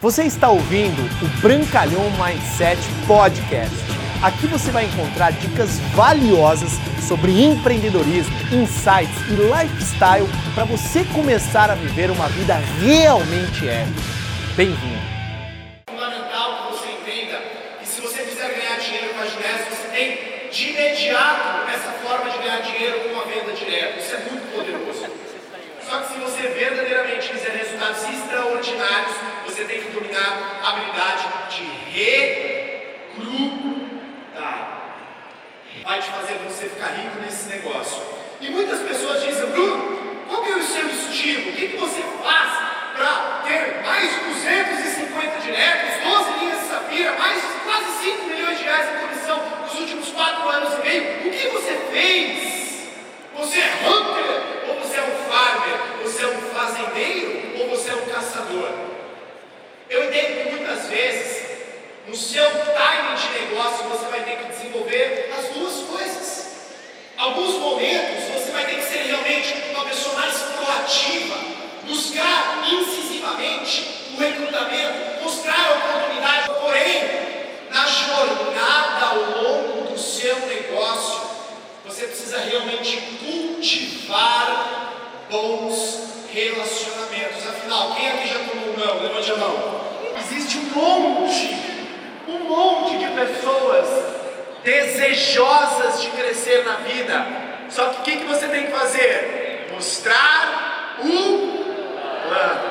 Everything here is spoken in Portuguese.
Você está ouvindo o Brancalhão Mindset Podcast. Aqui você vai encontrar dicas valiosas sobre empreendedorismo, insights e lifestyle para você começar a viver uma vida realmente épica. Bem-vindo! fundamental que você entenda que se você quiser ganhar dinheiro com a Ginés, você tem de imediato essa forma de ganhar dinheiro com uma venda direta. Isso é muito poderoso. Só que se você verdadeiramente quiser resultados extraordinários, tem que dominar a habilidade de recrutar. Vai te fazer você ficar rico nesse negócio. E muitas pessoas dizem, Bruno, qual que é o seu estilo? O que, que você faz para ter mais de 250 diretos, 12 linhas de safira, mais de quase 5 milhões de reais em comissão nos últimos 4 anos e meio? O que você fez? Você é hunter? Ou você é um farmer? Você é um fazendeiro? Ou você é um caçador? Eu entendo que muitas vezes, no seu timing de negócio, você vai ter que desenvolver as duas coisas. Alguns momentos você vai ter que ser realmente uma pessoa mais proativa, buscar incisivamente o recrutamento, mostrar a oportunidade, porém, na jornada ao longo do seu negócio, você precisa realmente cultivar bons relacionamentos. Afinal, quem aqui já tomou um não? Levante a mão. Existe um monte, um monte de pessoas desejosas de crescer na vida. Só que o que, que você tem que fazer? Mostrar o plano.